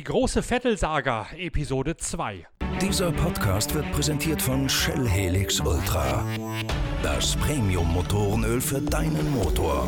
Die große Vettel-Saga, Episode 2. Dieser Podcast wird präsentiert von Shell Helix Ultra. Das Premium-Motorenöl für deinen Motor.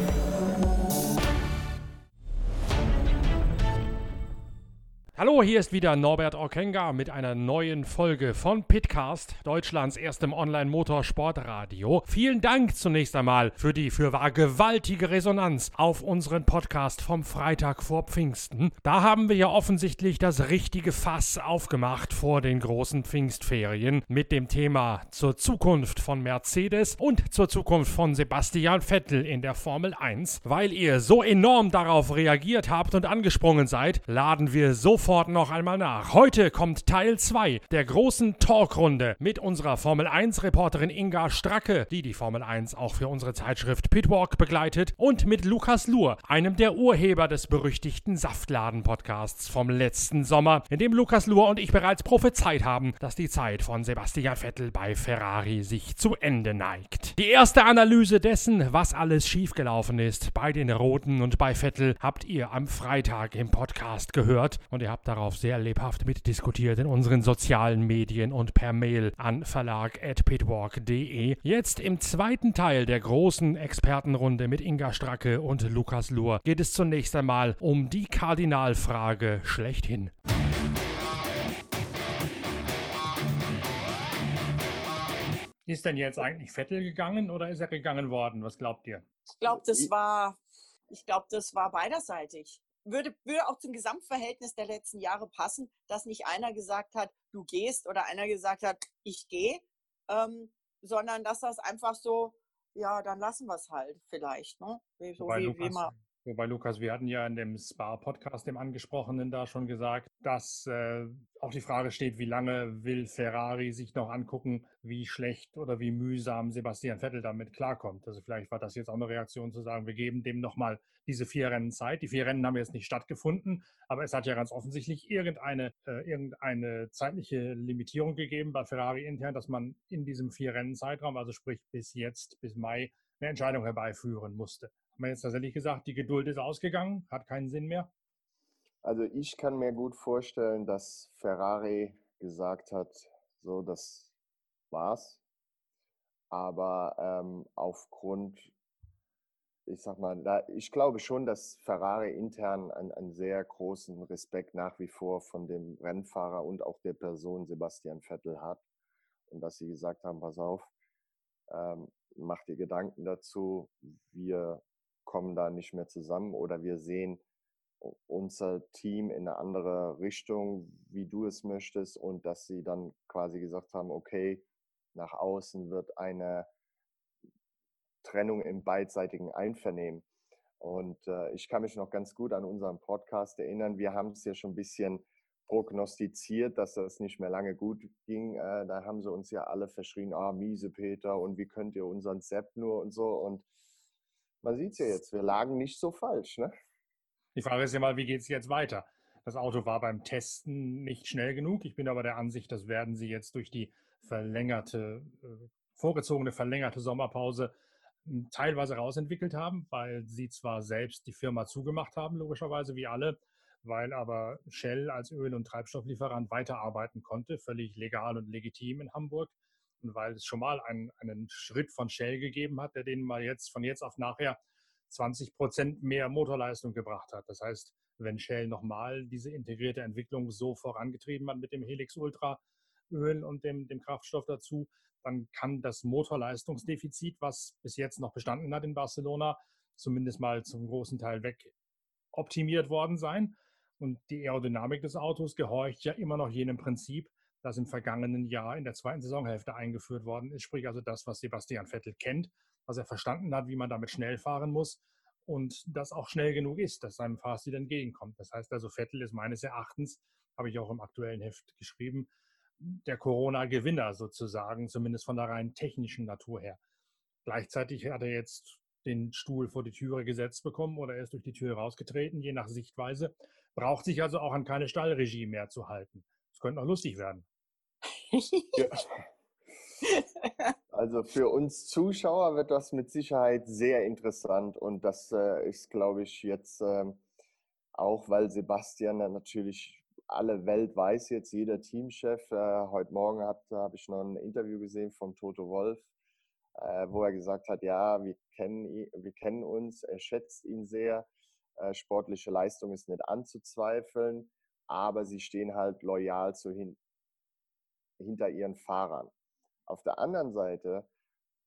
Hallo, hier ist wieder Norbert Okenga mit einer neuen Folge von Pitcast, Deutschlands erstem Online-Motorsportradio. Vielen Dank zunächst einmal für die fürwahr gewaltige Resonanz auf unseren Podcast vom Freitag vor Pfingsten. Da haben wir ja offensichtlich das richtige Fass aufgemacht vor den großen Pfingstferien mit dem Thema zur Zukunft von Mercedes und zur Zukunft von Sebastian Vettel in der Formel 1. Weil ihr so enorm darauf reagiert habt und angesprungen seid, laden wir sofort noch einmal nach. Heute kommt Teil 2 der großen Talkrunde mit unserer Formel 1 Reporterin Inga Stracke, die die Formel 1 auch für unsere Zeitschrift Pitwalk begleitet und mit Lukas Luhr, einem der Urheber des berüchtigten Saftladen Podcasts vom letzten Sommer, in dem Lukas Luhr und ich bereits prophezeit haben, dass die Zeit von Sebastian Vettel bei Ferrari sich zu Ende neigt. Die erste Analyse dessen, was alles schiefgelaufen ist bei den Roten und bei Vettel, habt ihr am Freitag im Podcast gehört und ihr habt habe darauf sehr lebhaft mitdiskutiert in unseren sozialen Medien und per Mail an verlag.pitwalk.de. Jetzt im zweiten Teil der großen Expertenrunde mit Inga Stracke und Lukas Luhr geht es zunächst einmal um die Kardinalfrage schlechthin. Ist denn jetzt eigentlich Vettel gegangen oder ist er gegangen worden? Was glaubt ihr? Ich glaube, das war, ich glaube, das war beiderseitig würde, würde auch zum Gesamtverhältnis der letzten Jahre passen, dass nicht einer gesagt hat, du gehst oder einer gesagt hat, ich gehe, ähm, sondern dass das einfach so, ja, dann lassen wir es halt vielleicht. Ne? So wie, Lukas, wie man, Wobei, Lukas, wir hatten ja in dem Spa-Podcast, dem angesprochenen, da schon gesagt, dass äh, auch die Frage steht, wie lange will Ferrari sich noch angucken, wie schlecht oder wie mühsam Sebastian Vettel damit klarkommt. Also vielleicht war das jetzt auch eine Reaktion zu sagen, wir geben dem nochmal diese vier Rennen Zeit. Die vier Rennen haben jetzt nicht stattgefunden, aber es hat ja ganz offensichtlich irgendeine, äh, irgendeine zeitliche Limitierung gegeben bei Ferrari intern, dass man in diesem vier Rennen Zeitraum, also sprich bis jetzt, bis Mai, eine Entscheidung herbeiführen musste haben wir jetzt tatsächlich gesagt, die Geduld ist ausgegangen, hat keinen Sinn mehr? Also ich kann mir gut vorstellen, dass Ferrari gesagt hat, so das war's. Aber ähm, aufgrund, ich sag mal, da, ich glaube schon, dass Ferrari intern einen, einen sehr großen Respekt nach wie vor von dem Rennfahrer und auch der Person Sebastian Vettel hat. Und dass sie gesagt haben, pass auf, ähm, mach dir Gedanken dazu, wir kommen da nicht mehr zusammen oder wir sehen unser Team in eine andere Richtung, wie du es möchtest und dass sie dann quasi gesagt haben, okay, nach außen wird eine Trennung im beidseitigen Einvernehmen. Und äh, ich kann mich noch ganz gut an unseren Podcast erinnern. Wir haben es ja schon ein bisschen prognostiziert, dass das nicht mehr lange gut ging. Äh, da haben sie uns ja alle verschrien, ah, miese Peter und wie könnt ihr unseren Sepp nur und so. Und man sieht es ja jetzt, wir lagen nicht so falsch. Ne? Die Frage ist ja mal, wie geht es jetzt weiter? Das Auto war beim Testen nicht schnell genug. Ich bin aber der Ansicht, das werden sie jetzt durch die verlängerte, äh, vorgezogene verlängerte Sommerpause hm, teilweise rausentwickelt haben, weil sie zwar selbst die Firma zugemacht haben, logischerweise wie alle, weil aber Shell als Öl- und Treibstofflieferant weiterarbeiten konnte, völlig legal und legitim in Hamburg weil es schon mal einen, einen Schritt von Shell gegeben hat, der denen mal jetzt von jetzt auf nachher 20 Prozent mehr Motorleistung gebracht hat. Das heißt, wenn Shell nochmal diese integrierte Entwicklung so vorangetrieben hat mit dem Helix Ultra Öl und dem, dem Kraftstoff dazu, dann kann das Motorleistungsdefizit, was bis jetzt noch bestanden hat in Barcelona, zumindest mal zum großen Teil weg optimiert worden sein. Und die Aerodynamik des Autos gehorcht ja immer noch jenem Prinzip, das im vergangenen Jahr in der zweiten Saisonhälfte eingeführt worden ist. Sprich also das, was Sebastian Vettel kennt, was er verstanden hat, wie man damit schnell fahren muss und das auch schnell genug ist, dass seinem Fahrstil entgegenkommt. Das heißt also, Vettel ist meines Erachtens, habe ich auch im aktuellen Heft geschrieben, der Corona-Gewinner sozusagen, zumindest von der rein technischen Natur her. Gleichzeitig hat er jetzt den Stuhl vor die Türe gesetzt bekommen oder er ist durch die Tür rausgetreten, je nach Sichtweise, braucht sich also auch an keine Stallregie mehr zu halten. Das könnte noch lustig werden. Also für uns Zuschauer wird das mit Sicherheit sehr interessant und das äh, ist, glaube ich, jetzt äh, auch, weil Sebastian natürlich alle Welt weiß jetzt, jeder Teamchef. Äh, heute Morgen habe ich noch ein Interview gesehen vom Toto Wolf, äh, wo er gesagt hat, ja, wir kennen, ihn, wir kennen uns, er schätzt ihn sehr. Äh, sportliche Leistung ist nicht anzuzweifeln, aber sie stehen halt loyal zu hin, hinter ihren Fahrern. Auf der anderen Seite,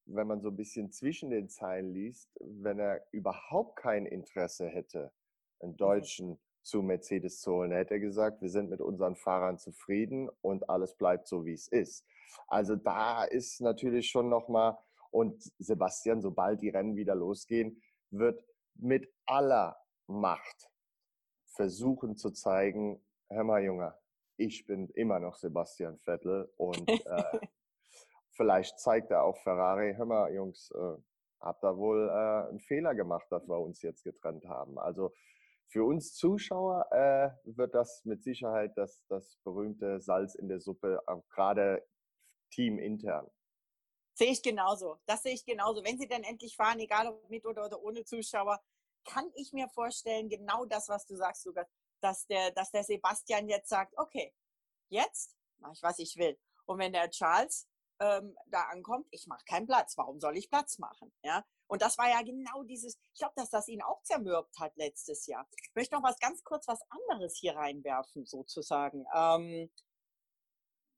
wenn man so ein bisschen zwischen den Zeilen liest, wenn er überhaupt kein Interesse hätte, einen mhm. Deutschen zu Mercedes zu holen, hätte er gesagt, wir sind mit unseren Fahrern zufrieden und alles bleibt so, wie es ist. Also da ist natürlich schon nochmal, und Sebastian, sobald die Rennen wieder losgehen, wird mit aller Macht versuchen zu zeigen, hör mal Junge, ich bin immer noch Sebastian Vettel und äh, vielleicht zeigt er auch Ferrari, hör mal Jungs, äh, habt da wohl äh, einen Fehler gemacht, dass wir uns jetzt getrennt haben. Also für uns Zuschauer äh, wird das mit Sicherheit das, das berühmte Salz in der Suppe, gerade teamintern. Sehe ich genauso. Das sehe ich genauso. Wenn sie dann endlich fahren, egal ob mit oder, oder ohne Zuschauer, kann ich mir vorstellen, genau das, was du sagst, Lukas, dass der, dass der Sebastian jetzt sagt, okay, jetzt mache ich, was ich will. Und wenn der Charles ähm, da ankommt, ich mache keinen Platz. Warum soll ich Platz machen? Ja? Und das war ja genau dieses, ich glaube, dass das ihn auch zermürbt hat letztes Jahr. Ich möchte noch was ganz kurz was anderes hier reinwerfen, sozusagen. Ähm,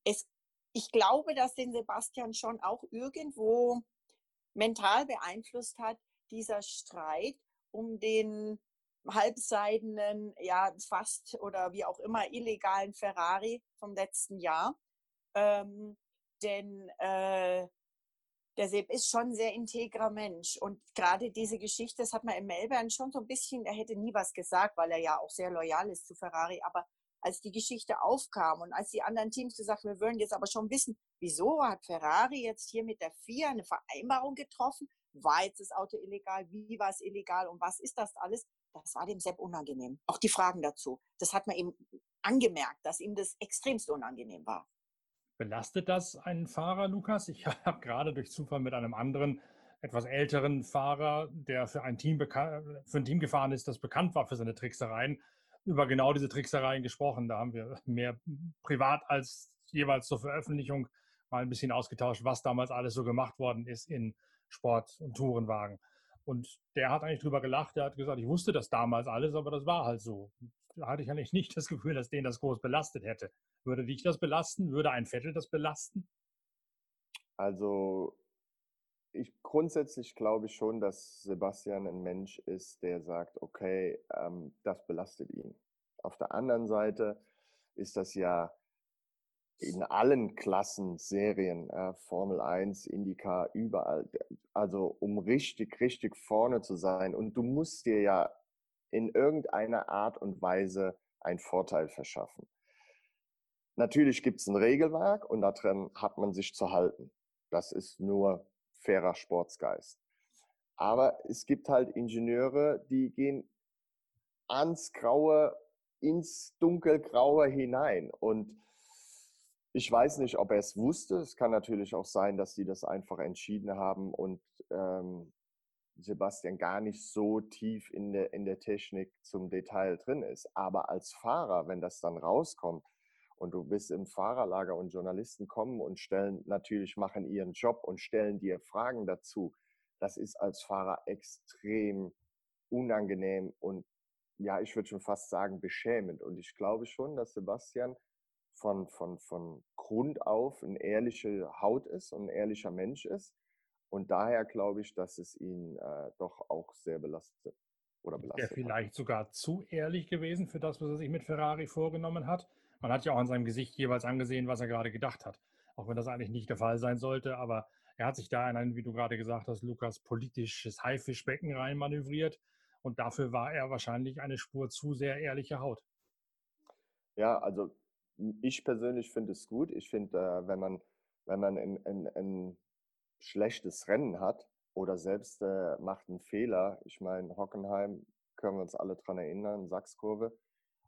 es, ich glaube, dass den Sebastian schon auch irgendwo mental beeinflusst hat, dieser Streit um den halbseidenen, ja, fast oder wie auch immer illegalen Ferrari vom letzten Jahr. Ähm, denn äh, der Seb ist schon ein sehr integrer Mensch. Und gerade diese Geschichte, das hat man in Melbourne schon so ein bisschen, er hätte nie was gesagt, weil er ja auch sehr loyal ist zu Ferrari. Aber als die Geschichte aufkam und als die anderen Teams gesagt haben, wir wollen jetzt aber schon wissen, wieso hat Ferrari jetzt hier mit der FIA eine Vereinbarung getroffen? War jetzt das Auto illegal? Wie war es illegal? Und was ist das alles? Das war dem Sepp unangenehm. Auch die Fragen dazu. Das hat man ihm angemerkt, dass ihm das extremst unangenehm war. Belastet das einen Fahrer, Lukas? Ich habe gerade durch Zufall mit einem anderen, etwas älteren Fahrer, der für ein, Team für ein Team gefahren ist, das bekannt war für seine Tricksereien, über genau diese Tricksereien gesprochen. Da haben wir mehr privat als jeweils zur Veröffentlichung mal ein bisschen ausgetauscht, was damals alles so gemacht worden ist in Sport- und Tourenwagen. Und der hat eigentlich drüber gelacht. Der hat gesagt, ich wusste das damals alles, aber das war halt so. Da hatte ich eigentlich nicht das Gefühl, dass den das groß belastet hätte. Würde dich das belasten? Würde ein Vettel das belasten? Also ich grundsätzlich glaube schon, dass Sebastian ein Mensch ist, der sagt, okay, ähm, das belastet ihn. Auf der anderen Seite ist das ja in allen Klassen, Serien, äh, Formel 1, IndyCar, überall. Also um richtig, richtig vorne zu sein. Und du musst dir ja in irgendeiner Art und Weise einen Vorteil verschaffen. Natürlich gibt es ein Regelwerk und darin hat man sich zu halten. Das ist nur fairer Sportsgeist. Aber es gibt halt Ingenieure, die gehen ans Graue, ins Dunkelgraue hinein. Und ich weiß nicht, ob er es wusste. Es kann natürlich auch sein, dass sie das einfach entschieden haben und ähm, Sebastian gar nicht so tief in der, in der Technik zum Detail drin ist. Aber als Fahrer, wenn das dann rauskommt und du bist im Fahrerlager und Journalisten kommen und stellen, natürlich machen ihren Job und stellen dir Fragen dazu, das ist als Fahrer extrem unangenehm und ja, ich würde schon fast sagen beschämend. Und ich glaube schon, dass Sebastian von, von, von Grund auf eine ehrliche Haut ist und ein ehrlicher Mensch ist. Und daher glaube ich, dass es ihn äh, doch auch sehr belastet oder belastet. Er vielleicht hat. sogar zu ehrlich gewesen für das, was er sich mit Ferrari vorgenommen hat? Man hat ja auch an seinem Gesicht jeweils angesehen, was er gerade gedacht hat. Auch wenn das eigentlich nicht der Fall sein sollte, aber er hat sich da in ein, wie du gerade gesagt hast, Lukas, politisches Haifischbecken reinmanövriert. Und dafür war er wahrscheinlich eine Spur zu sehr ehrliche Haut. Ja, also ich persönlich finde es gut. Ich finde, äh, wenn man, wenn man ein, ein, ein schlechtes Rennen hat oder selbst äh, macht einen Fehler, ich meine, Hockenheim können wir uns alle dran erinnern, Sachskurve,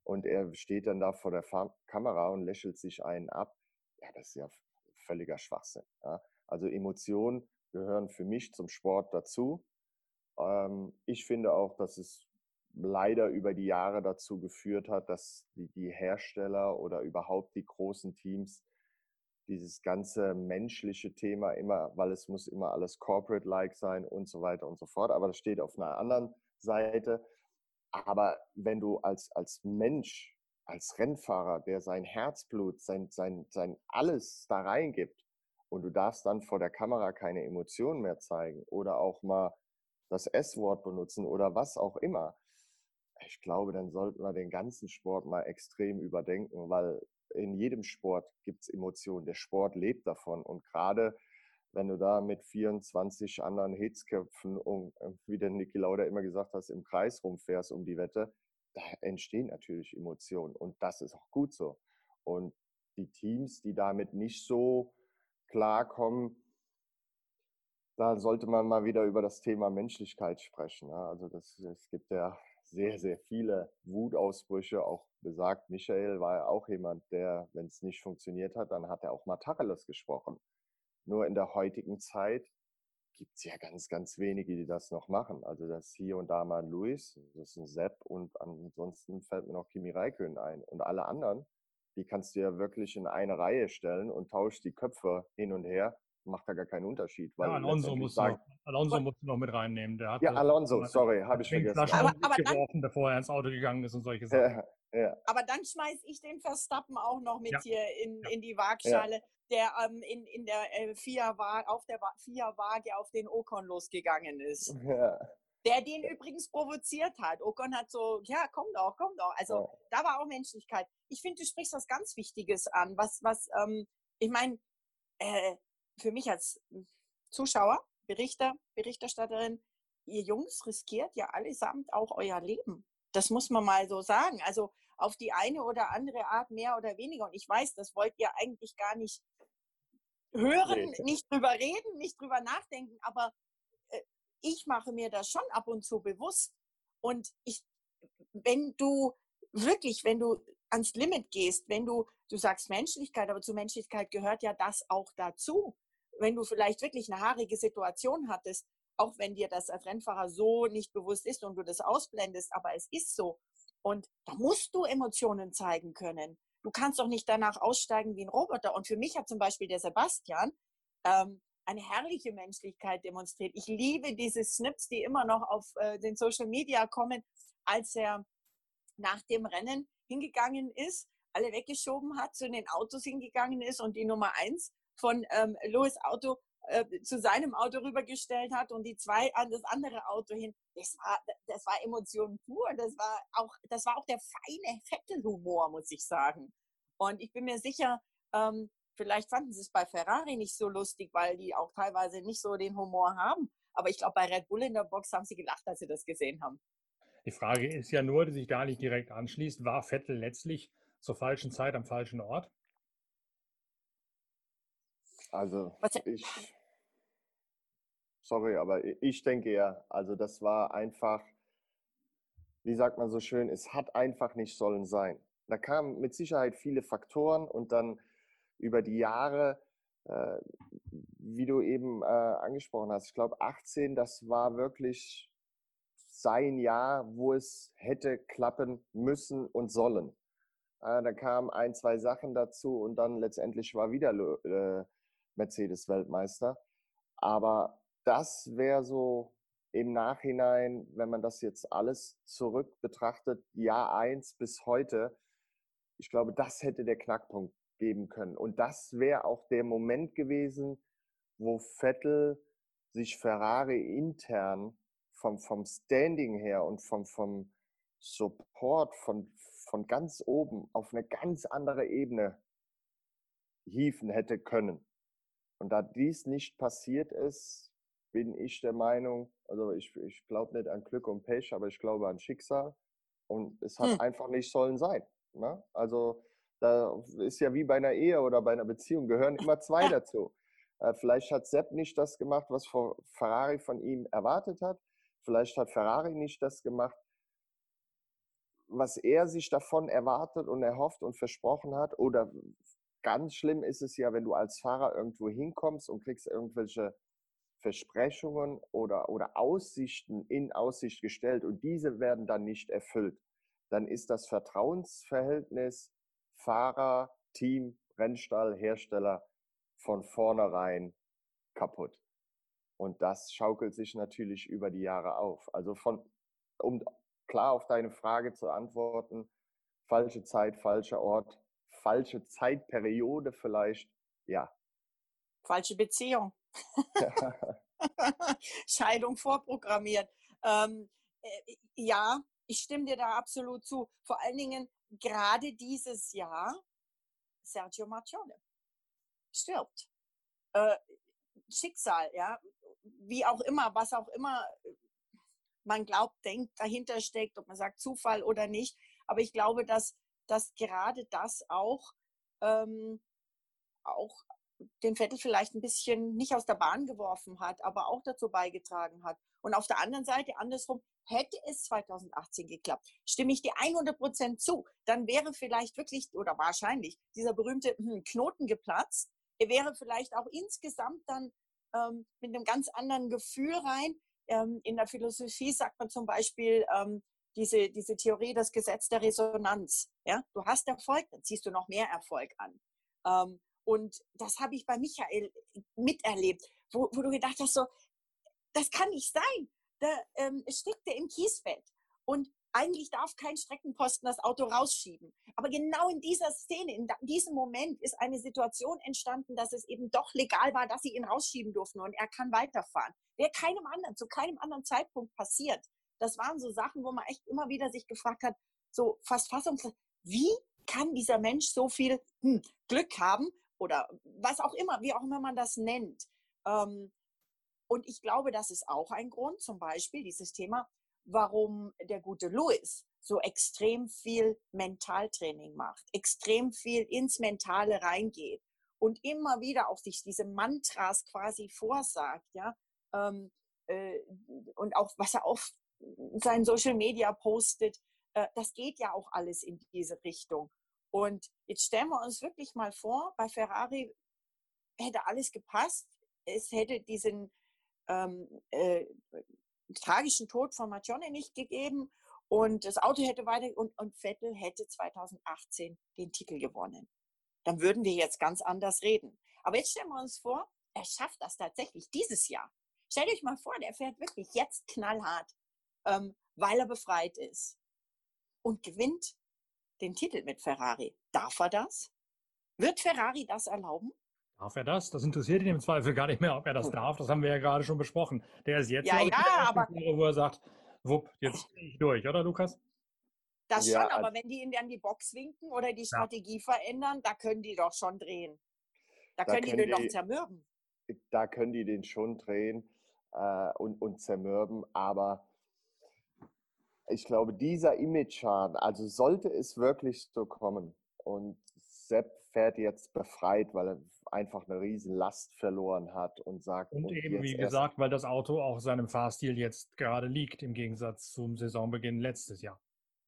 und er steht dann da vor der Fahr Kamera und lächelt sich einen ab. Ja, das ist ja völliger Schwachsinn. Ja. Also Emotionen gehören für mich zum Sport dazu. Ähm, ich finde auch, dass es leider über die Jahre dazu geführt hat, dass die, die Hersteller oder überhaupt die großen Teams dieses ganze menschliche Thema immer, weil es muss immer alles corporate-like sein und so weiter und so fort. Aber das steht auf einer anderen Seite. Aber wenn du als, als Mensch, als Rennfahrer, der sein Herzblut, sein, sein, sein alles da reingibt und du darfst dann vor der Kamera keine Emotionen mehr zeigen oder auch mal das S-Wort benutzen oder was auch immer, ich glaube, dann sollten wir den ganzen Sport mal extrem überdenken, weil in jedem Sport gibt es Emotionen. Der Sport lebt davon. Und gerade wenn du da mit 24 anderen Hitzköpfen, um, wie der Niki Lauda immer gesagt hat, im Kreis rumfährst um die Wette, da entstehen natürlich Emotionen. Und das ist auch gut so. Und die Teams, die damit nicht so klarkommen, da sollte man mal wieder über das Thema Menschlichkeit sprechen. Also das, es gibt ja sehr, sehr viele Wutausbrüche. Auch besagt, Michael war ja auch jemand, der, wenn es nicht funktioniert hat, dann hat er auch mal Tacheles gesprochen. Nur in der heutigen Zeit gibt es ja ganz, ganz wenige, die das noch machen. Also das hier und da mal ein Luis, das ist ein Sepp und ansonsten fällt mir noch Kimi Räikkönen ein. Und alle anderen, die kannst du ja wirklich in eine Reihe stellen und tauschst die Köpfe hin und her macht da gar keinen Unterschied. Weil ja, Alonso, muss sagen, noch, Alonso muss noch mit reinnehmen. Der hat ja, Alonso, sorry, habe ich vergessen. Aber, aber geworfen, bevor er ins Auto gegangen ist und solche Sachen. Ja, ja. Aber dann schmeiße ich den Verstappen auch noch mit hier in, in die Waagschale, der ähm, in, in der äh, FIA auf der FIA-Waage auf den Ocon losgegangen ist. Der den übrigens provoziert hat. Ocon hat so, ja, komm doch, komm doch. Also da war auch Menschlichkeit. Ich finde, du sprichst was ganz Wichtiges an, was, was, ähm, ich meine, äh, für mich als Zuschauer, Berichter, Berichterstatterin, ihr Jungs riskiert ja allesamt auch euer Leben. Das muss man mal so sagen. Also auf die eine oder andere Art mehr oder weniger. Und ich weiß, das wollt ihr eigentlich gar nicht hören, nee. nicht drüber reden, nicht drüber nachdenken. Aber äh, ich mache mir das schon ab und zu bewusst. Und ich, wenn du wirklich, wenn du ans Limit gehst, wenn du, du sagst Menschlichkeit, aber zu Menschlichkeit gehört ja das auch dazu wenn du vielleicht wirklich eine haarige Situation hattest, auch wenn dir das als Rennfahrer so nicht bewusst ist und du das ausblendest, aber es ist so. Und da musst du Emotionen zeigen können. Du kannst doch nicht danach aussteigen wie ein Roboter. Und für mich hat zum Beispiel der Sebastian ähm, eine herrliche Menschlichkeit demonstriert. Ich liebe diese Snips, die immer noch auf äh, den Social Media kommen, als er nach dem Rennen hingegangen ist, alle weggeschoben hat, zu den Autos hingegangen ist und die Nummer eins von ähm, Louis Auto äh, zu seinem Auto rübergestellt hat und die zwei an das andere Auto hin. Das war, das war Emotion pur. Das war auch, das war auch der feine Vettel-Humor, muss ich sagen. Und ich bin mir sicher, ähm, vielleicht fanden sie es bei Ferrari nicht so lustig, weil die auch teilweise nicht so den Humor haben. Aber ich glaube, bei Red Bull in der Box haben sie gelacht, als sie das gesehen haben. Die Frage ist ja nur, die sich da nicht direkt anschließt, war Vettel letztlich zur falschen Zeit am falschen Ort? Also ich, sorry, aber ich denke ja, also das war einfach, wie sagt man so schön, es hat einfach nicht sollen sein. Da kamen mit Sicherheit viele Faktoren und dann über die Jahre, äh, wie du eben äh, angesprochen hast, ich glaube 18, das war wirklich sein Jahr, wo es hätte klappen müssen und sollen. Äh, da kamen ein, zwei Sachen dazu und dann letztendlich war wieder äh, Mercedes-Weltmeister. Aber das wäre so im Nachhinein, wenn man das jetzt alles zurück betrachtet, Jahr 1 bis heute, ich glaube, das hätte der Knackpunkt geben können. Und das wäre auch der Moment gewesen, wo Vettel sich Ferrari intern vom, vom Standing her und vom, vom Support von, von ganz oben auf eine ganz andere Ebene hieven hätte können. Und da dies nicht passiert ist, bin ich der Meinung, also ich, ich glaube nicht an Glück und Pech, aber ich glaube an Schicksal. Und es hat hm. einfach nicht sollen sein. Ne? Also da ist ja wie bei einer Ehe oder bei einer Beziehung, gehören immer zwei dazu. Äh, vielleicht hat Sepp nicht das gemacht, was Ferrari von ihm erwartet hat. Vielleicht hat Ferrari nicht das gemacht, was er sich davon erwartet und erhofft und versprochen hat. Oder Ganz schlimm ist es ja, wenn du als Fahrer irgendwo hinkommst und kriegst irgendwelche Versprechungen oder, oder Aussichten in Aussicht gestellt und diese werden dann nicht erfüllt, dann ist das Vertrauensverhältnis Fahrer, Team, Rennstall, Hersteller von vornherein kaputt. Und das schaukelt sich natürlich über die Jahre auf. Also von, um klar auf deine Frage zu antworten, falsche Zeit, falscher Ort, falsche Zeitperiode vielleicht, ja. Falsche Beziehung. Scheidung vorprogrammiert. Ähm, äh, ja, ich stimme dir da absolut zu. Vor allen Dingen gerade dieses Jahr Sergio Marcione stirbt. Äh, Schicksal, ja, wie auch immer, was auch immer man glaubt, denkt, dahinter steckt, ob man sagt Zufall oder nicht. Aber ich glaube, dass, dass gerade das auch, ähm, auch den Vettel vielleicht ein bisschen nicht aus der Bahn geworfen hat, aber auch dazu beigetragen hat. Und auf der anderen Seite, andersrum, hätte es 2018 geklappt, stimme ich dir 100 Prozent zu, dann wäre vielleicht wirklich oder wahrscheinlich dieser berühmte hm, Knoten geplatzt. Er wäre vielleicht auch insgesamt dann ähm, mit einem ganz anderen Gefühl rein. Ähm, in der Philosophie sagt man zum Beispiel ähm, diese, diese Theorie, das Gesetz der Resonanz. Ja? Du hast Erfolg, dann ziehst du noch mehr Erfolg an. Ähm, und das habe ich bei Michael miterlebt, wo, wo du gedacht hast, so, das kann nicht sein. Da ähm, steckt er im Kiesbett. Und eigentlich darf kein Streckenposten das Auto rausschieben. Aber genau in dieser Szene, in diesem Moment ist eine Situation entstanden, dass es eben doch legal war, dass sie ihn rausschieben durften und er kann weiterfahren. Wäre keinem anderen, zu keinem anderen Zeitpunkt passiert. Das waren so Sachen, wo man echt immer wieder sich gefragt hat, so fast fassungslos, wie kann dieser Mensch so viel hm, Glück haben oder was auch immer, wie auch immer man das nennt. Ähm, und ich glaube, das ist auch ein Grund, zum Beispiel dieses Thema, warum der gute Louis so extrem viel Mentaltraining macht, extrem viel ins Mentale reingeht und immer wieder auch sich diese Mantras quasi vorsagt, ja, ähm, äh, und auch was er auf seinen Social Media postet, äh, das geht ja auch alles in diese Richtung. Und jetzt stellen wir uns wirklich mal vor, bei Ferrari hätte alles gepasst. Es hätte diesen ähm, äh, tragischen Tod von Marcione nicht gegeben und das Auto hätte weiter und, und Vettel hätte 2018 den Titel gewonnen. Dann würden wir jetzt ganz anders reden. Aber jetzt stellen wir uns vor, er schafft das tatsächlich dieses Jahr. Stellt euch mal vor, der fährt wirklich jetzt knallhart, ähm, weil er befreit ist und gewinnt den Titel mit Ferrari. Darf er das? Wird Ferrari das erlauben? Darf er das? Das interessiert ihn im Zweifel gar nicht mehr, ob er das hm. darf. Das haben wir ja gerade schon besprochen. Der ist jetzt ja, ja, aber wo er sagt, wupp, jetzt gehe ich durch, oder Lukas? Das ja, schon, aber also wenn die ihn dann die Box winken oder die Strategie ja. verändern, da können die doch schon drehen. Da, da können die den doch zermürben. Da können die den schon drehen äh, und, und zermürben, aber ich glaube, dieser Image-Schaden, also sollte es wirklich so kommen und Sepp fährt jetzt befreit, weil er einfach eine riesen Last verloren hat und sagt. Und, und eben, wie gesagt, weil das Auto auch seinem Fahrstil jetzt gerade liegt, im Gegensatz zum Saisonbeginn letztes Jahr.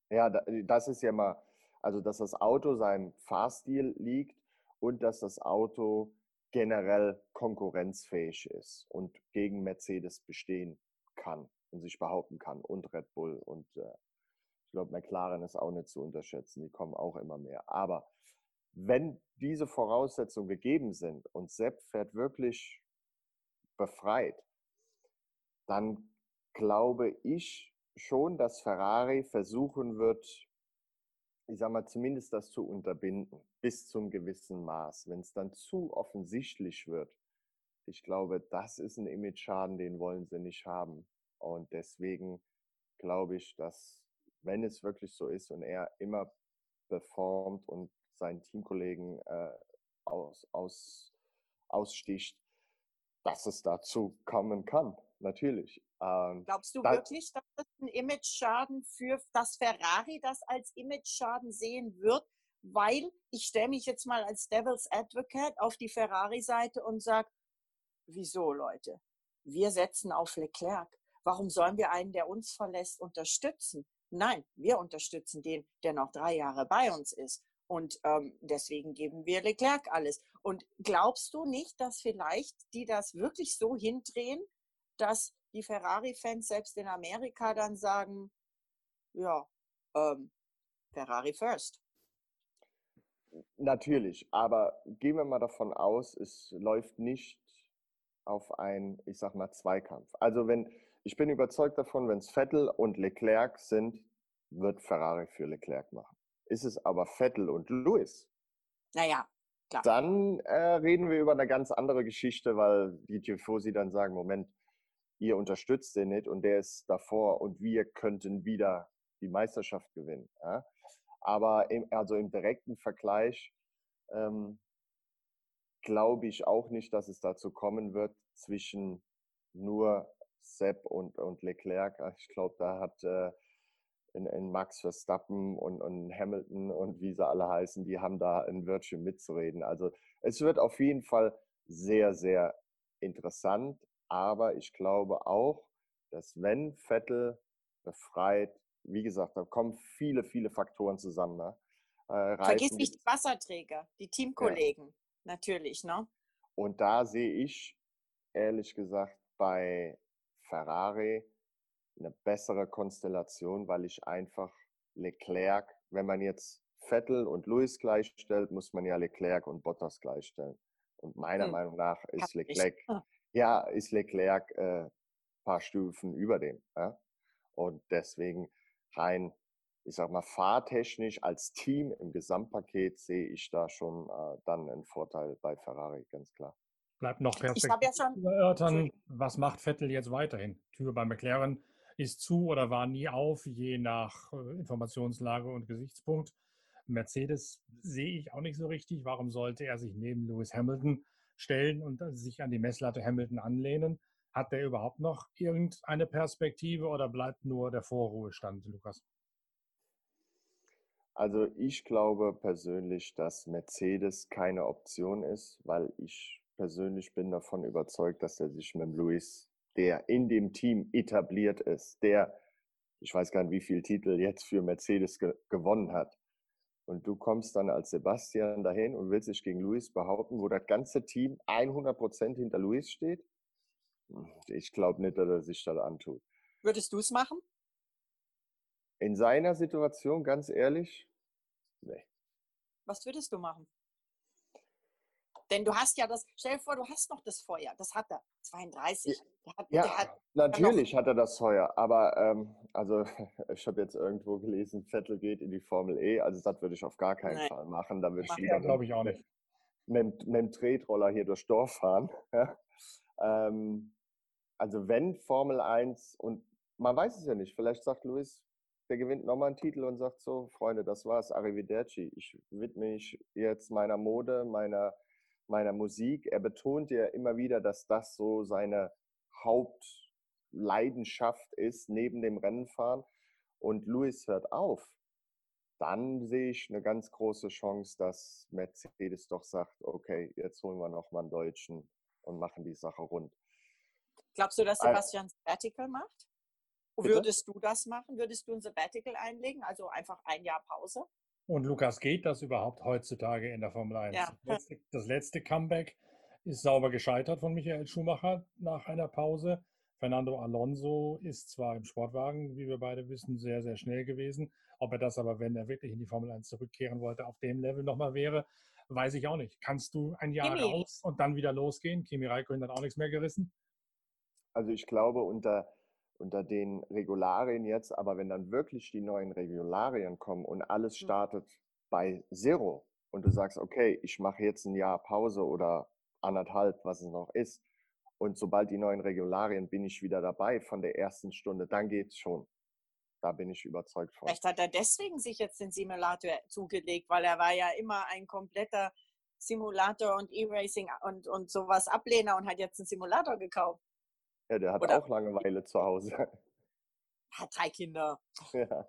Ja, das ist ja mal, also dass das Auto seinem Fahrstil liegt und dass das Auto generell konkurrenzfähig ist und gegen Mercedes bestehen kann und sich behaupten kann und Red Bull und äh, ich glaube McLaren ist auch nicht zu unterschätzen, die kommen auch immer mehr. Aber wenn diese Voraussetzungen gegeben sind und Sepp fährt wirklich befreit, dann glaube ich schon, dass Ferrari versuchen wird, ich sage mal, zumindest das zu unterbinden, bis zum gewissen Maß. Wenn es dann zu offensichtlich wird, ich glaube, das ist ein Image-Schaden, den wollen sie nicht haben. Und deswegen glaube ich, dass, wenn es wirklich so ist und er immer performt und seinen Teamkollegen äh, aus, aus, aussticht, dass es dazu kommen kann, natürlich. Ähm, Glaubst du da, wirklich, dass das ein Image-Schaden für das Ferrari das als Image-Schaden sehen wird? Weil ich stelle mich jetzt mal als Devil's Advocate auf die Ferrari-Seite und sage, wieso Leute? Wir setzen auf Leclerc. Warum sollen wir einen, der uns verlässt, unterstützen? Nein, wir unterstützen den, der noch drei Jahre bei uns ist. Und ähm, deswegen geben wir Leclerc alles. Und glaubst du nicht, dass vielleicht die das wirklich so hindrehen, dass die Ferrari-Fans selbst in Amerika dann sagen, ja, ähm, Ferrari first. Natürlich, aber gehen wir mal davon aus, es läuft nicht auf ein, ich sag mal, Zweikampf. Also wenn, ich bin überzeugt davon, wenn es Vettel und Leclerc sind, wird Ferrari für Leclerc machen. Ist es aber Vettel und Lewis, naja, klar. dann äh, reden wir über eine ganz andere Geschichte, weil die Tifosi dann sagen, Moment, ihr unterstützt den nicht und der ist davor und wir könnten wieder die Meisterschaft gewinnen. Ja? Aber im, also im direkten Vergleich ähm, glaube ich auch nicht, dass es dazu kommen wird zwischen nur Sepp und, und Leclerc. Ah, ich glaube, da hat äh, in, in, Max Verstappen und, und Hamilton und wie sie alle heißen, die haben da ein Wörtchen mitzureden. Also es wird auf jeden Fall sehr, sehr interessant. Aber ich glaube auch, dass wenn Vettel befreit wie gesagt, da kommen viele, viele Faktoren zusammen. Ne? Äh, Vergiss nicht die Wasserträger, die Teamkollegen, ja. natürlich. Ne? Und da sehe ich, ehrlich gesagt, bei Ferrari eine bessere Konstellation, weil ich einfach Leclerc, wenn man jetzt Vettel und Lewis gleichstellt, muss man ja Leclerc und Bottas gleichstellen. Und meiner hm. Meinung nach ist Leclerc, ja, ist Leclerc äh, paar Stufen über dem. Ja? Und deswegen rein, ich sag mal, fahrtechnisch als Team im Gesamtpaket sehe ich da schon äh, dann einen Vorteil bei Ferrari, ganz klar. Bleibt noch Perspektive ja erörtern, was macht Vettel jetzt weiterhin? Tür bei McLaren ist zu oder war nie auf, je nach äh, Informationslage und Gesichtspunkt. Mercedes sehe ich auch nicht so richtig. Warum sollte er sich neben Lewis Hamilton stellen und sich an die Messlatte Hamilton anlehnen? Hat der überhaupt noch irgendeine Perspektive oder bleibt nur der Vorruhestand, Lukas? Also ich glaube persönlich, dass Mercedes keine Option ist, weil ich persönlich bin davon überzeugt, dass er sich mit Luis, der in dem Team etabliert ist, der, ich weiß gar nicht, wie viele Titel jetzt für Mercedes ge gewonnen hat. Und du kommst dann als Sebastian dahin und willst dich gegen Luis behaupten, wo das ganze Team 100% hinter Luis steht ich glaube nicht, dass er sich das antut. Würdest du es machen? In seiner Situation, ganz ehrlich, nee. Was würdest du machen? Denn du hast ja das, stell dir vor, du hast noch das Feuer, das hat er, 32. Der hat, ja, der hat, natürlich hat er das Feuer, aber ähm, also ich habe jetzt irgendwo gelesen, Vettel geht in die Formel E, also das würde ich auf gar keinen Nein. Fall machen. Da würde ich lieber, glaube ich auch nicht. Mit, mit dem Tretroller hier durchs Dorf fahren. ähm, also wenn Formel 1 und man weiß es ja nicht, vielleicht sagt Luis, der gewinnt nochmal einen Titel und sagt so, Freunde, das war's, arrivederci. Ich widme mich jetzt meiner Mode, meiner, meiner Musik. Er betont ja immer wieder, dass das so seine Hauptleidenschaft ist, neben dem Rennenfahren. Und Luis hört auf. Dann sehe ich eine ganz große Chance, dass Mercedes doch sagt, okay, jetzt holen wir nochmal einen Deutschen und machen die Sache rund. Glaubst du, dass Sebastian Sabbatical macht? Bitte? Würdest du das machen? Würdest du ein Sabbatical einlegen? Also einfach ein Jahr Pause? Und Lukas, geht das überhaupt heutzutage in der Formel 1? Ja. Das, letzte, das letzte Comeback ist sauber gescheitert von Michael Schumacher nach einer Pause. Fernando Alonso ist zwar im Sportwagen, wie wir beide wissen, sehr, sehr schnell gewesen. Ob er das aber, wenn er wirklich in die Formel 1 zurückkehren wollte, auf dem Level nochmal wäre, weiß ich auch nicht. Kannst du ein Jahr Kimi. raus und dann wieder losgehen? Kimi Räikkönen hat auch nichts mehr gerissen. Also ich glaube, unter, unter den Regularien jetzt, aber wenn dann wirklich die neuen Regularien kommen und alles hm. startet bei Zero und du sagst, okay, ich mache jetzt ein Jahr Pause oder anderthalb, was es noch ist, und sobald die neuen Regularien bin ich wieder dabei von der ersten Stunde, dann geht's schon. Da bin ich überzeugt von. Vielleicht hat er deswegen sich jetzt den Simulator zugelegt, weil er war ja immer ein kompletter Simulator und E-Racing und, und sowas Ablehner und hat jetzt einen Simulator gekauft. Ja, der hat Oder auch Langeweile zu Hause. Hat drei Kinder. Ja.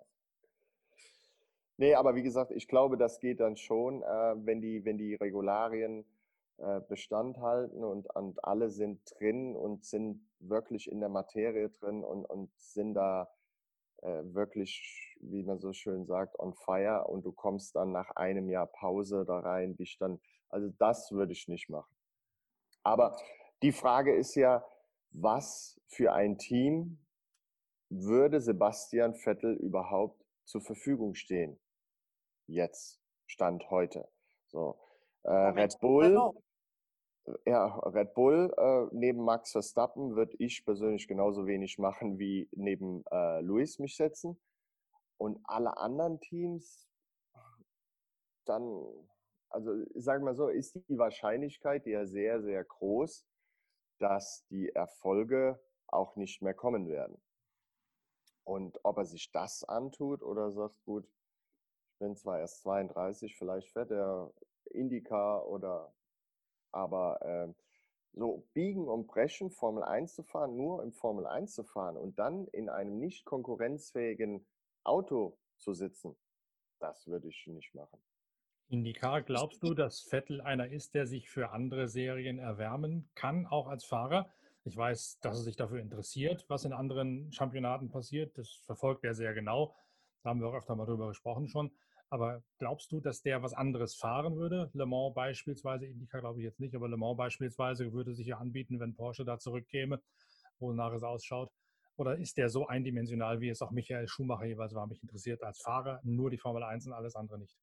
Nee, aber wie gesagt, ich glaube, das geht dann schon, äh, wenn, die, wenn die Regularien äh, Bestand halten und, und alle sind drin und sind wirklich in der Materie drin und, und sind da äh, wirklich, wie man so schön sagt, on fire und du kommst dann nach einem Jahr Pause da rein, dich dann, also das würde ich nicht machen. Aber die Frage ist ja, was für ein Team würde Sebastian Vettel überhaupt zur Verfügung stehen? Jetzt, Stand heute. So, äh, Red Bull, ja, Red Bull äh, neben Max Verstappen würde ich persönlich genauso wenig machen wie neben äh, Luis mich setzen. Und alle anderen Teams, dann, also sagen wir so, ist die Wahrscheinlichkeit ja sehr, sehr groß, dass die Erfolge auch nicht mehr kommen werden. Und ob er sich das antut oder sagt, gut, ich bin zwar erst 32, vielleicht fährt er Indycar oder aber äh, so biegen und brechen, Formel 1 zu fahren, nur im Formel 1 zu fahren und dann in einem nicht konkurrenzfähigen Auto zu sitzen, das würde ich nicht machen. Indycar, glaubst du, dass Vettel einer ist, der sich für andere Serien erwärmen kann, auch als Fahrer? Ich weiß, dass er sich dafür interessiert, was in anderen Championaten passiert. Das verfolgt er sehr genau. Da haben wir auch öfter mal drüber gesprochen schon. Aber glaubst du, dass der was anderes fahren würde? Le Mans beispielsweise, Indica glaube ich jetzt nicht, aber Le Mans beispielsweise würde sich ja anbieten, wenn Porsche da zurückkäme, wonach es ausschaut. Oder ist der so eindimensional, wie es auch Michael Schumacher jeweils war? Mich interessiert als Fahrer nur die Formel 1 und alles andere nicht.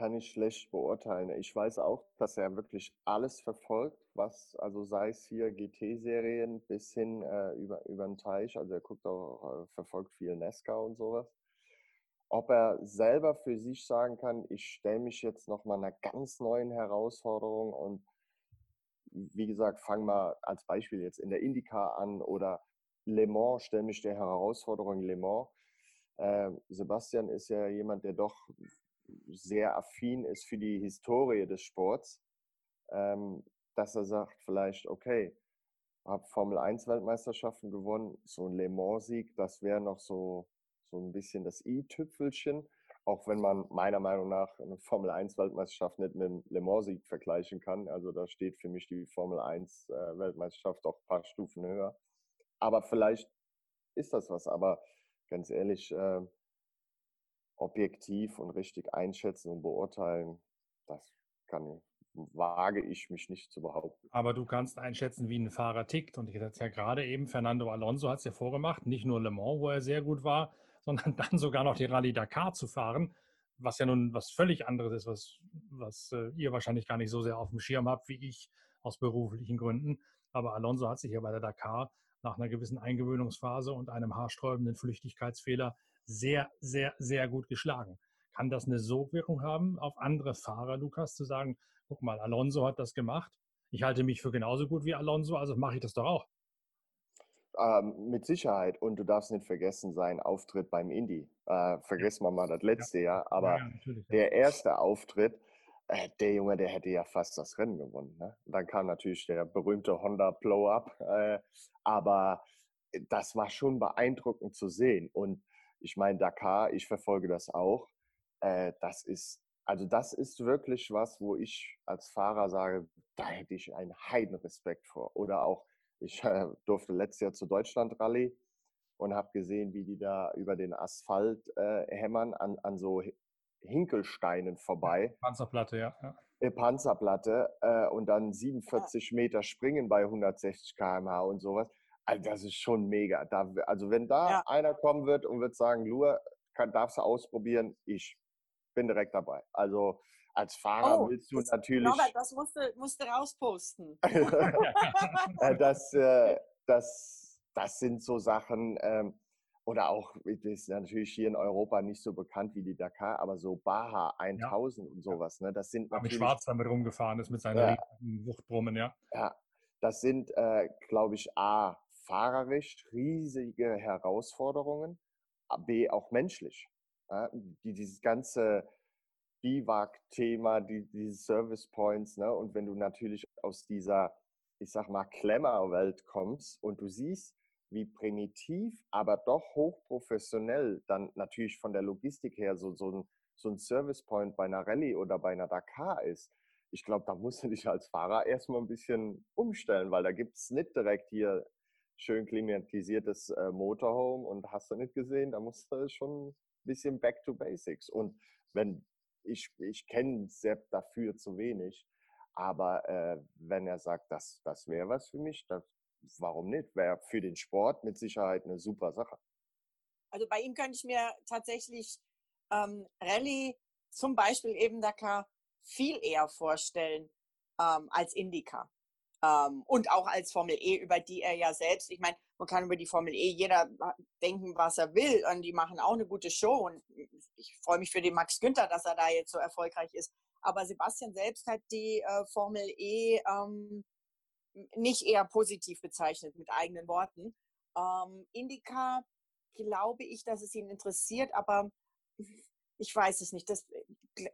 Kann ich schlecht beurteilen. Ich weiß auch, dass er wirklich alles verfolgt, was, also sei es hier GT-Serien bis hin äh, über, über den Teich. Also er guckt auch, äh, verfolgt viel Nesca und sowas ob er selber für sich sagen kann, ich stelle mich jetzt nochmal einer ganz neuen Herausforderung und wie gesagt, fang mal als Beispiel jetzt in der IndyCar an oder Le Mans, stelle mich der Herausforderung Le Mans. Äh, Sebastian ist ja jemand, der doch sehr affin ist für die Historie des Sports, ähm, dass er sagt vielleicht, okay, habe Formel 1 Weltmeisterschaften gewonnen, so ein Le Mans Sieg, das wäre noch so so ein bisschen das i-Tüpfelchen, auch wenn man meiner Meinung nach eine Formel 1 Weltmeisterschaft nicht mit dem Le Mans Sieg vergleichen kann. Also da steht für mich die Formel 1 äh, Weltmeisterschaft doch ein paar Stufen höher. Aber vielleicht ist das was. Aber ganz ehrlich, äh, objektiv und richtig einschätzen und beurteilen, das kann wage ich mich nicht zu behaupten. Aber du kannst einschätzen, wie ein Fahrer tickt. Und ich hatte ja gerade eben, Fernando Alonso hat es ja vorgemacht, nicht nur Le Mans, wo er sehr gut war, sondern dann sogar noch die Rallye Dakar zu fahren, was ja nun was völlig anderes ist, was, was äh, ihr wahrscheinlich gar nicht so sehr auf dem Schirm habt wie ich aus beruflichen Gründen. Aber Alonso hat sich ja bei der Dakar nach einer gewissen Eingewöhnungsphase und einem haarsträubenden Flüchtigkeitsfehler sehr, sehr, sehr gut geschlagen. Kann das eine Sogwirkung haben auf andere Fahrer, Lukas, zu sagen, guck mal, Alonso hat das gemacht, ich halte mich für genauso gut wie Alonso, also mache ich das doch auch. Ähm, mit Sicherheit. Und du darfst nicht vergessen, sein Auftritt beim Indie. Äh, vergessen wir mal das letzte ja. Jahr. Aber ja, ja, der erste Auftritt, äh, der Junge, der hätte ja fast das Rennen gewonnen. Ne? Dann kam natürlich der berühmte Honda Blow-Up. Äh, aber das war schon beeindruckend zu sehen. Und ich meine, Dakar, ich verfolge das auch. Äh, das ist, also das ist wirklich was, wo ich als Fahrer sage, da hätte ich einen Heidenrespekt vor. Oder auch ich äh, durfte letztes Jahr zur Deutschland-Rallye und habe gesehen, wie die da über den Asphalt äh, hämmern an, an so Hinkelsteinen vorbei. Panzerplatte, ja. ja. Äh, Panzerplatte äh, und dann 47 Meter springen bei 160 km/h und sowas. Also das ist schon mega. Da, also wenn da ja. einer kommen wird und wird sagen, Lua, kann, darfst du ausprobieren, ich bin direkt dabei. Also als Fahrer oh, willst du das, natürlich. Norbert, das musst du, musst du rausposten. das, äh, das, das sind so Sachen, ähm, oder auch, das ist natürlich hier in Europa nicht so bekannt wie die Dakar, aber so Baha 1000 ja. und sowas, ne? Das sind natürlich. Mit Schwarz damit rumgefahren ist mit seiner ja. Wuchtbrummen, ja. Ja, das sind, äh, glaube ich, A, fahrerisch riesige Herausforderungen, B, auch menschlich. Ja? Die, dieses ganze Biwak-Thema, die, diese Service Points, ne? Und wenn du natürlich aus dieser, ich sag mal, Klemmerwelt kommst und du siehst, wie primitiv, aber doch hochprofessionell dann natürlich von der Logistik her so, so ein, so ein Service Point bei einer Rallye oder bei einer Dakar ist. Ich glaube, da musst du dich als Fahrer erstmal ein bisschen umstellen, weil da gibt es nicht direkt hier schön klimatisiertes äh, Motorhome und hast du nicht gesehen, da musst du schon ein bisschen back to basics. Und wenn ich, ich kenne Sepp dafür zu wenig, aber äh, wenn er sagt, das, das wäre was für mich, das, warum nicht? Wäre für den Sport mit Sicherheit eine super Sache. Also bei ihm könnte ich mir tatsächlich ähm, Rallye, zum Beispiel eben Dakar, viel eher vorstellen ähm, als Indica. Ähm, und auch als Formel E, über die er ja selbst, ich meine, man kann über die Formel E jeder denken, was er will. Und die machen auch eine gute Show. Und ich freue mich für den Max Günther, dass er da jetzt so erfolgreich ist. Aber Sebastian selbst hat die äh, Formel E ähm, nicht eher positiv bezeichnet mit eigenen Worten. Ähm, Indica glaube ich, dass es ihn interessiert, aber ich weiß es nicht. Das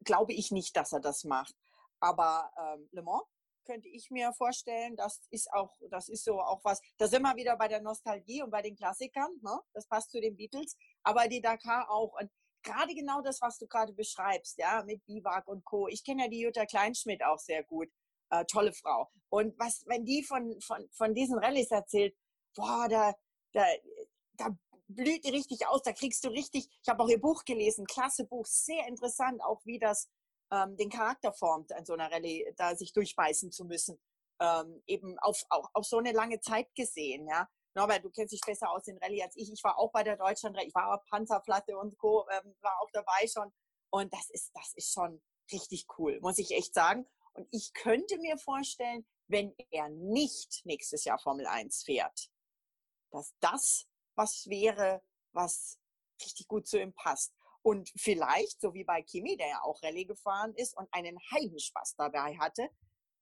glaube ich nicht, dass er das macht. Aber ähm, Le Mans könnte ich mir vorstellen, das ist auch, das ist so auch was, da sind wir wieder bei der Nostalgie und bei den Klassikern, ne? das passt zu den Beatles, aber die Dakar auch. Und gerade genau das, was du gerade beschreibst, ja, mit Biwak und Co. Ich kenne ja die Jutta Kleinschmidt auch sehr gut, äh, tolle Frau. Und was, wenn die von, von, von diesen Rallyes erzählt, boah, da, da, da blüht die richtig aus, da kriegst du richtig, ich habe auch ihr Buch gelesen, klasse Buch, sehr interessant, auch wie das ähm, den Charakter formt, an so einer Rallye da sich durchbeißen zu müssen. Ähm, eben auf, auf, auf so eine lange Zeit gesehen, ja. Norbert, du kennst dich besser aus in Rallye als ich. Ich war auch bei der Deutschland, ich war auf Panzerplatte und Co., ähm, war auch dabei schon. Und das ist, das ist schon richtig cool, muss ich echt sagen. Und ich könnte mir vorstellen, wenn er nicht nächstes Jahr Formel 1 fährt, dass das was wäre, was richtig gut zu ihm passt. Und vielleicht, so wie bei Kimi, der ja auch Rallye gefahren ist und einen Heidenspaß dabei hatte.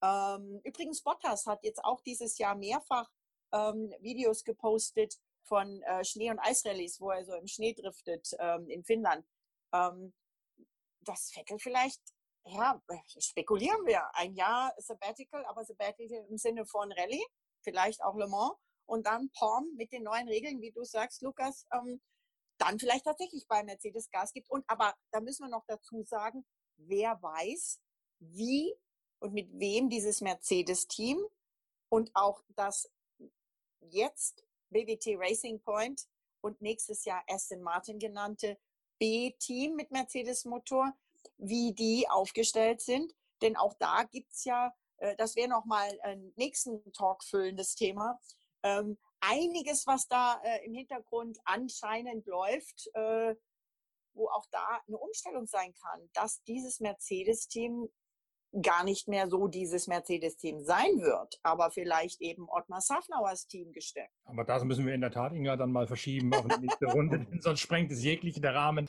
Ähm, übrigens, Bottas hat jetzt auch dieses Jahr mehrfach ähm, Videos gepostet von äh, Schnee- und Eisrallyes, wo er so im Schnee driftet ähm, in Finnland. Ähm, das Vettel vielleicht, ja, spekulieren wir, ein Jahr Sabbatical, aber Sabbatical im Sinne von Rallye, vielleicht auch Le Mans und dann Palm mit den neuen Regeln, wie du sagst, Lukas, ähm, dann vielleicht tatsächlich bei Mercedes Gas gibt. Und aber da müssen wir noch dazu sagen, wer weiß, wie und mit wem dieses Mercedes-Team und auch das jetzt BWT Racing Point und nächstes Jahr Aston Martin genannte B-Team mit Mercedes-Motor, wie die aufgestellt sind. Denn auch da gibt es ja, äh, das wäre nochmal ein nächsten Talk füllendes Thema, ähm, einiges, was da äh, im Hintergrund anscheinend läuft, äh, wo auch da eine Umstellung sein kann, dass dieses Mercedes-Team gar nicht mehr so dieses Mercedes-Team sein wird, aber vielleicht eben Ottmar Safnauers Team gesteckt. Aber das müssen wir in der Tat, Inga, dann mal verschieben auf die nächste Runde, sonst sprengt es jegliche der Rahmen.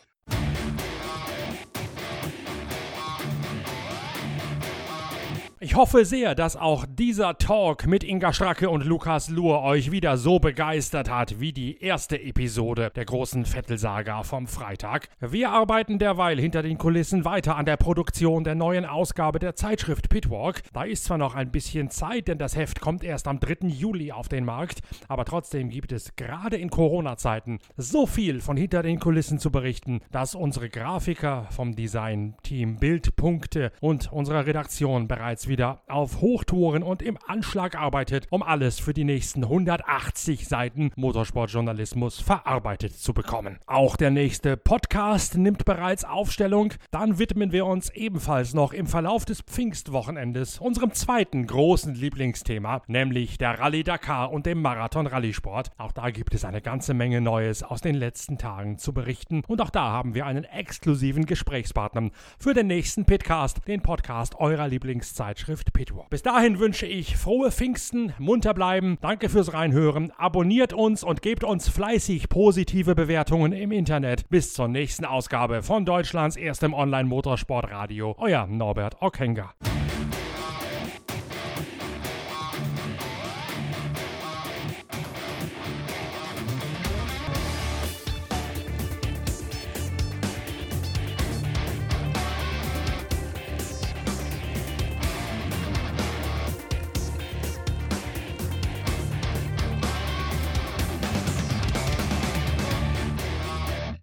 Ich hoffe sehr, dass auch dieser Talk mit Inga Stracke und Lukas Luhr euch wieder so begeistert hat wie die erste Episode der großen Vettelsaga vom Freitag. Wir arbeiten derweil hinter den Kulissen weiter an der Produktion der neuen Ausgabe der Zeitschrift Pitwalk. Da ist zwar noch ein bisschen Zeit, denn das Heft kommt erst am 3. Juli auf den Markt, aber trotzdem gibt es gerade in Corona-Zeiten so viel von hinter den Kulissen zu berichten, dass unsere Grafiker vom Design-Team Bildpunkte und unserer Redaktion bereits wieder wieder auf Hochtouren und im Anschlag arbeitet, um alles für die nächsten 180 Seiten Motorsportjournalismus verarbeitet zu bekommen. Auch der nächste Podcast nimmt bereits Aufstellung. Dann widmen wir uns ebenfalls noch im Verlauf des Pfingstwochenendes unserem zweiten großen Lieblingsthema, nämlich der Rallye Dakar und dem Marathon-Rallysport. Auch da gibt es eine ganze Menge Neues aus den letzten Tagen zu berichten. Und auch da haben wir einen exklusiven Gesprächspartner für den nächsten Pitcast, den Podcast eurer Lieblingszeitschrift Zeitschrift Pitwalk. Bis dahin wünsche ich frohe Pfingsten, munter bleiben, danke fürs Reinhören, abonniert uns und gebt uns fleißig positive Bewertungen im Internet. Bis zur nächsten Ausgabe von Deutschlands erstem Online-Motorsportradio. Euer Norbert Ockenger.